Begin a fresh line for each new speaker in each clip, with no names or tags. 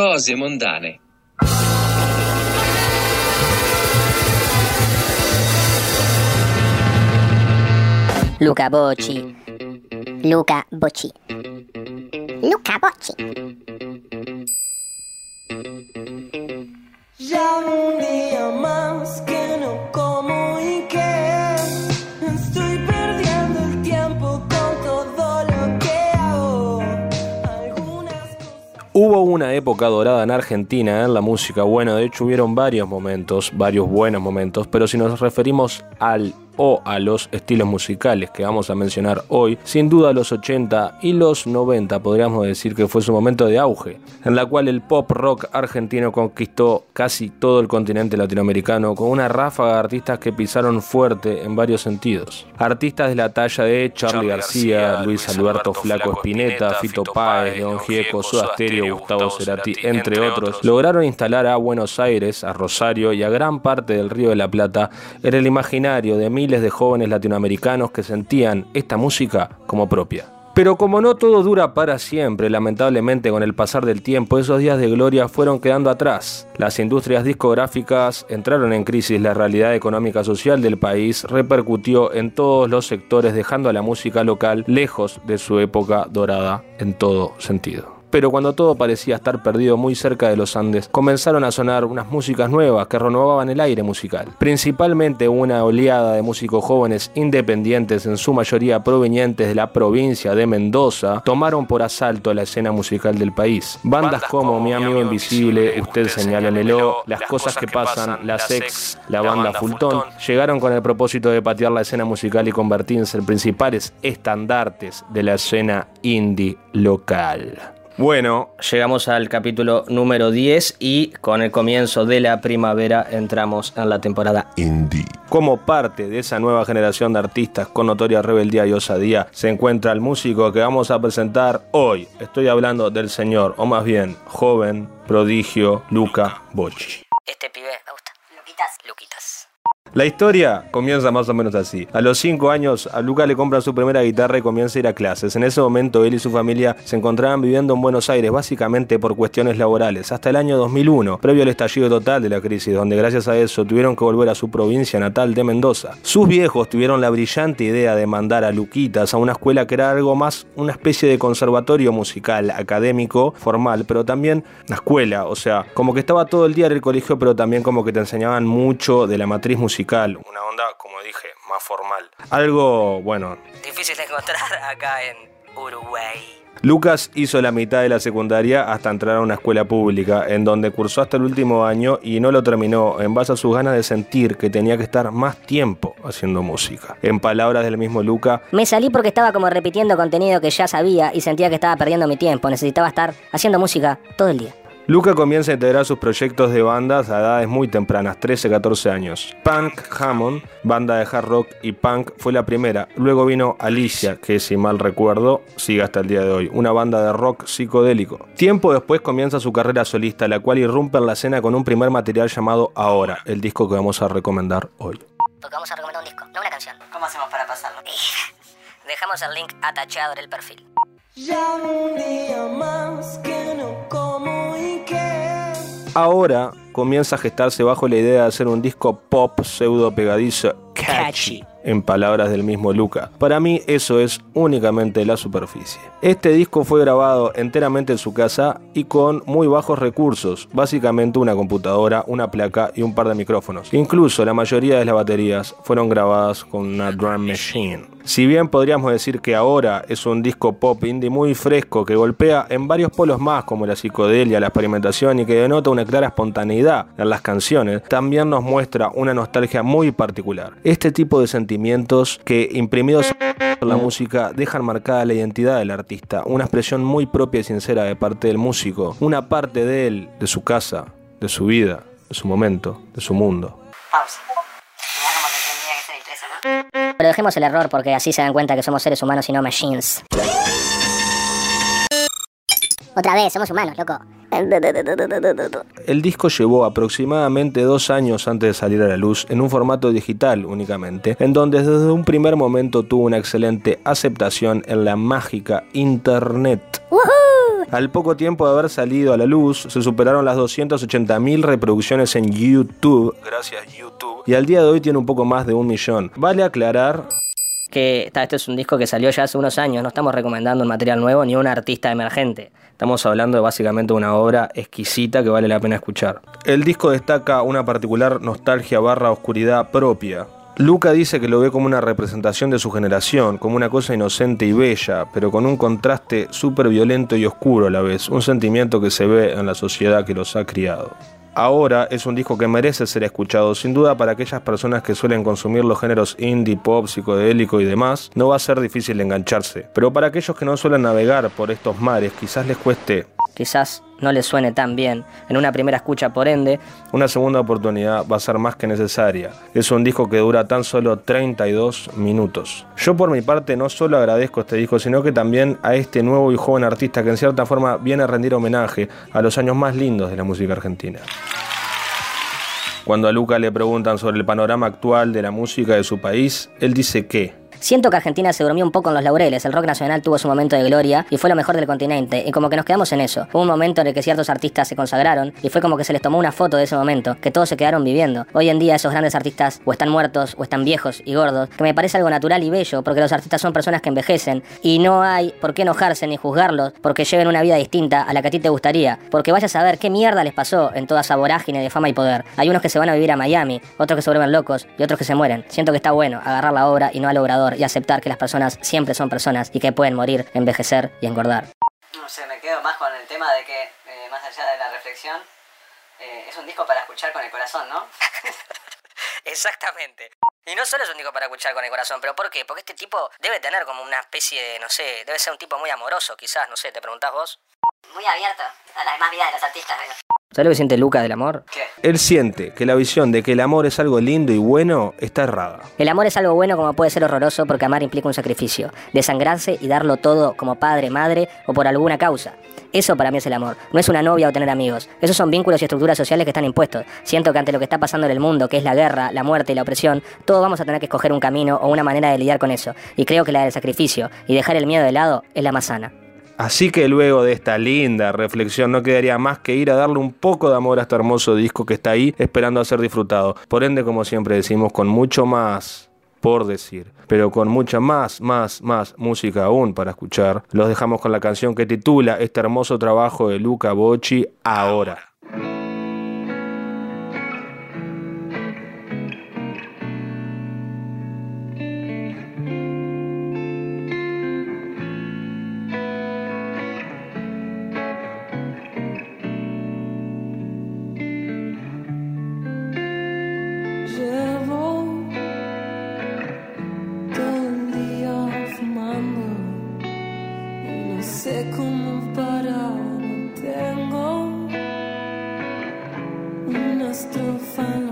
Cose mondane.
Luca Bocci.
Luca Bocci. Luca Bocci.
Ya un día más
Hubo una época dorada en Argentina en la música. Bueno, de hecho hubieron varios momentos, varios buenos momentos, pero si nos referimos al o a los estilos musicales que vamos a mencionar hoy, sin duda los 80 y los 90 podríamos decir que fue su momento de auge, en la cual el pop rock argentino conquistó casi todo el continente latinoamericano con una ráfaga de artistas que pisaron fuerte en varios sentidos. Artistas de la talla de Charlie García, Luis Alberto Flaco Espineta, Fito Páez, León Gieco, Soda Stereo, Gustavo Cerati, entre otros, lograron instalar a Buenos Aires, a Rosario y a gran parte del Río de la Plata en el imaginario de de jóvenes latinoamericanos que sentían esta música como propia. Pero como no todo dura para siempre, lamentablemente con el pasar del tiempo esos días de gloria fueron quedando atrás. Las industrias discográficas entraron en crisis, la realidad económica social del país repercutió en todos los sectores dejando a la música local lejos de su época dorada en todo sentido. Pero cuando todo parecía estar perdido muy cerca de los Andes, comenzaron a sonar unas músicas nuevas que renovaban el aire musical. Principalmente una oleada de músicos jóvenes independientes, en su mayoría provenientes de la provincia de Mendoza, tomaron por asalto la escena musical del país. Bandas como Mi Amigo Invisible, Usted Señálenelo, Las Cosas que Pasan, Las Ex, la banda Fultón, llegaron con el propósito de patear la escena musical y convertirse en principales estandartes de la escena indie local. Bueno, llegamos al capítulo número 10 y con el comienzo de la primavera entramos en la temporada indie. Como parte de esa nueva generación de artistas con notoria rebeldía y osadía, se encuentra el músico que vamos a presentar hoy. Estoy hablando del señor, o más bien, joven, prodigio, Luca Bocci.
Este pibe me gusta.
Luquitas.
Luquitas.
La historia comienza más o menos así. A los 5 años, a Luca le compran su primera guitarra y comienza a ir a clases. En ese momento, él y su familia se encontraban viviendo en Buenos Aires, básicamente por cuestiones laborales, hasta el año 2001, previo al estallido total de la crisis, donde gracias a eso tuvieron que volver a su provincia natal de Mendoza. Sus viejos tuvieron la brillante idea de mandar a Luquitas a una escuela que era algo más una especie de conservatorio musical, académico, formal, pero también una escuela, o sea, como que estaba todo el día en el colegio, pero también como que te enseñaban mucho de la matriz musical, una onda, como dije, más formal. Algo, bueno,
Difícil de encontrar acá en Uruguay.
Lucas hizo la mitad de la secundaria hasta entrar a una escuela pública, en donde cursó hasta el último año y no lo terminó en base a sus ganas de sentir que tenía que estar más tiempo haciendo música. En palabras del mismo Luca,
Me salí porque estaba como repitiendo contenido que ya sabía y sentía que estaba perdiendo mi tiempo. Necesitaba estar haciendo música todo el día.
Luca comienza a integrar sus proyectos de bandas a edades muy tempranas, 13-14 años. Punk Hammond, banda de hard rock y punk, fue la primera. Luego vino Alicia, que si mal recuerdo, sigue hasta el día de hoy, una banda de rock psicodélico. Tiempo después comienza su carrera solista, la cual irrumpe en la escena con un primer material llamado Ahora, el disco que vamos a recomendar hoy.
Porque vamos a recomendar un disco, no una canción.
¿Cómo hacemos para pasarlo?
Dejamos el link atachado en el perfil.
Ya un día más que no como y que
Ahora comienza a gestarse bajo la idea de hacer un disco pop pseudo pegadizo catchy. En palabras del mismo Luca. Para mí eso es únicamente la superficie. Este disco fue grabado enteramente en su casa y con muy bajos recursos, básicamente una computadora, una placa y un par de micrófonos. Incluso la mayoría de las baterías fueron grabadas con una drum machine. Si bien podríamos decir que ahora es un disco pop indie muy fresco que golpea en varios polos más como la psicodelia, la experimentación y que denota una clara espontaneidad en las canciones, también nos muestra una nostalgia muy particular. Este tipo de sentimientos que imprimidos en la música dejan marcada la identidad del artista, una expresión muy propia y sincera de parte del músico, una parte de él, de su casa, de su vida, de su momento, de su mundo.
Mirá como que tendría que ser el 13, ¿no?
Pero dejemos el error porque así se dan cuenta que somos seres humanos y no machines. Otra vez, somos humanos, loco.
El disco llevó aproximadamente dos años antes de salir a la luz en un formato digital únicamente, en donde desde un primer momento tuvo una excelente aceptación en la mágica internet.
¡Woohoo!
Al poco tiempo de haber salido a la luz, se superaron las 280.000 reproducciones en YouTube, gracias YouTube, y al día de hoy tiene un poco más de un millón. Vale aclarar
Que ta, este es un disco que salió ya hace unos años, no estamos recomendando un material nuevo ni un artista emergente.
Estamos hablando de básicamente una obra exquisita que vale la pena escuchar. El disco destaca una particular nostalgia barra oscuridad propia. Luca dice que lo ve como una representación de su generación, como una cosa inocente y bella, pero con un contraste súper violento y oscuro a la vez, un sentimiento que se ve en la sociedad que los ha criado. Ahora es un disco que merece ser escuchado, sin duda para aquellas personas que suelen consumir los géneros indie, pop, psicodélico y demás, no va a ser difícil engancharse. Pero para aquellos que no suelen navegar por estos mares, quizás les cueste
Quizás no le suene tan bien en una primera escucha, por ende,
Una segunda oportunidad va a ser más que necesaria. Es un disco que dura tan solo 32 minutos. Yo por mi parte no solo agradezco este disco, sino que también a este nuevo y joven artista que en cierta forma viene a rendir homenaje a los años más lindos de la música argentina. Cuando a Luca le preguntan sobre el panorama actual de la música de su país, él dice que
Siento que Argentina se durmió un poco en los laureles, el rock nacional tuvo su momento de gloria y fue lo mejor del continente, y como que nos quedamos en eso. Hubo un momento en el que ciertos artistas se consagraron y fue como que se les tomó una foto de ese momento, que todos se quedaron viviendo. Hoy en día esos grandes artistas o están muertos o están viejos y gordos, que me parece algo natural y bello, porque los artistas son personas que envejecen y no hay por qué enojarse ni juzgarlos porque lleven una vida distinta a la que a ti te gustaría, porque vayas a ver qué mierda les pasó en toda esa vorágine de fama y poder. Hay unos que se van a vivir a Miami, otros que se vuelven locos y otros que se mueren. Siento que está bueno agarrar la obra y no al obrador y aceptar que las personas siempre son personas y que pueden morir, envejecer y engordar.
No sé, me quedo más con el tema de que, eh, más allá de la reflexión, eh, es un disco para escuchar con el corazón, ¿no?
Exactamente. Y no solo es un disco para escuchar con el corazón, pero ¿por qué? Porque este tipo debe tener como una especie de, no sé, debe ser un tipo muy amoroso, quizás, no sé, ¿te preguntás vos?
Muy abierto a las demás vidas de los artistas, ¿no?
¿Sabes lo que siente Luca del amor?
¿Qué?
él siente que la visión de que el amor es algo lindo y bueno está errada.
El amor es algo bueno como puede ser horroroso porque amar implica un sacrificio, desangrarse y darlo todo como padre, madre o por alguna causa. Eso para mí es el amor, no es una novia o tener amigos. Esos son vínculos y estructuras sociales que están impuestos. Siento que ante lo que está pasando en el mundo, que es la guerra, la muerte y la opresión, todos vamos a tener que escoger un camino o una manera de lidiar con eso. Y creo que la del sacrificio y dejar el miedo de lado es la más sana.
Así que luego de esta linda reflexión no quedaría más que ir a darle un poco de amor a este hermoso disco que está ahí esperando a ser disfrutado. Por ende, como siempre decimos, con mucho más por decir, pero con mucha más, más, más música aún para escuchar, los dejamos con la canción que titula este hermoso trabajo de Luca Bocci, Ahora.
still find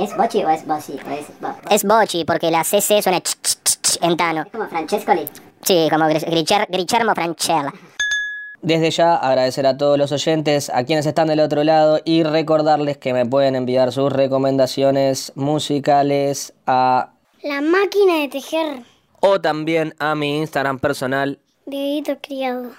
¿Es Bochi o es Bochi? O es Bo- Bo-
Es Bochi, porque la CC suena ch, ch, ch, ch en Tano.
como Francescoli.
Sí, como Gri- Gricher- Grichermo Franchella.
Desde ya agradecer a todos los oyentes, a quienes están del otro lado y recordarles que me pueden enviar sus recomendaciones musicales a
La máquina de tejer.
o también a mi Instagram personal
Dieguito criado.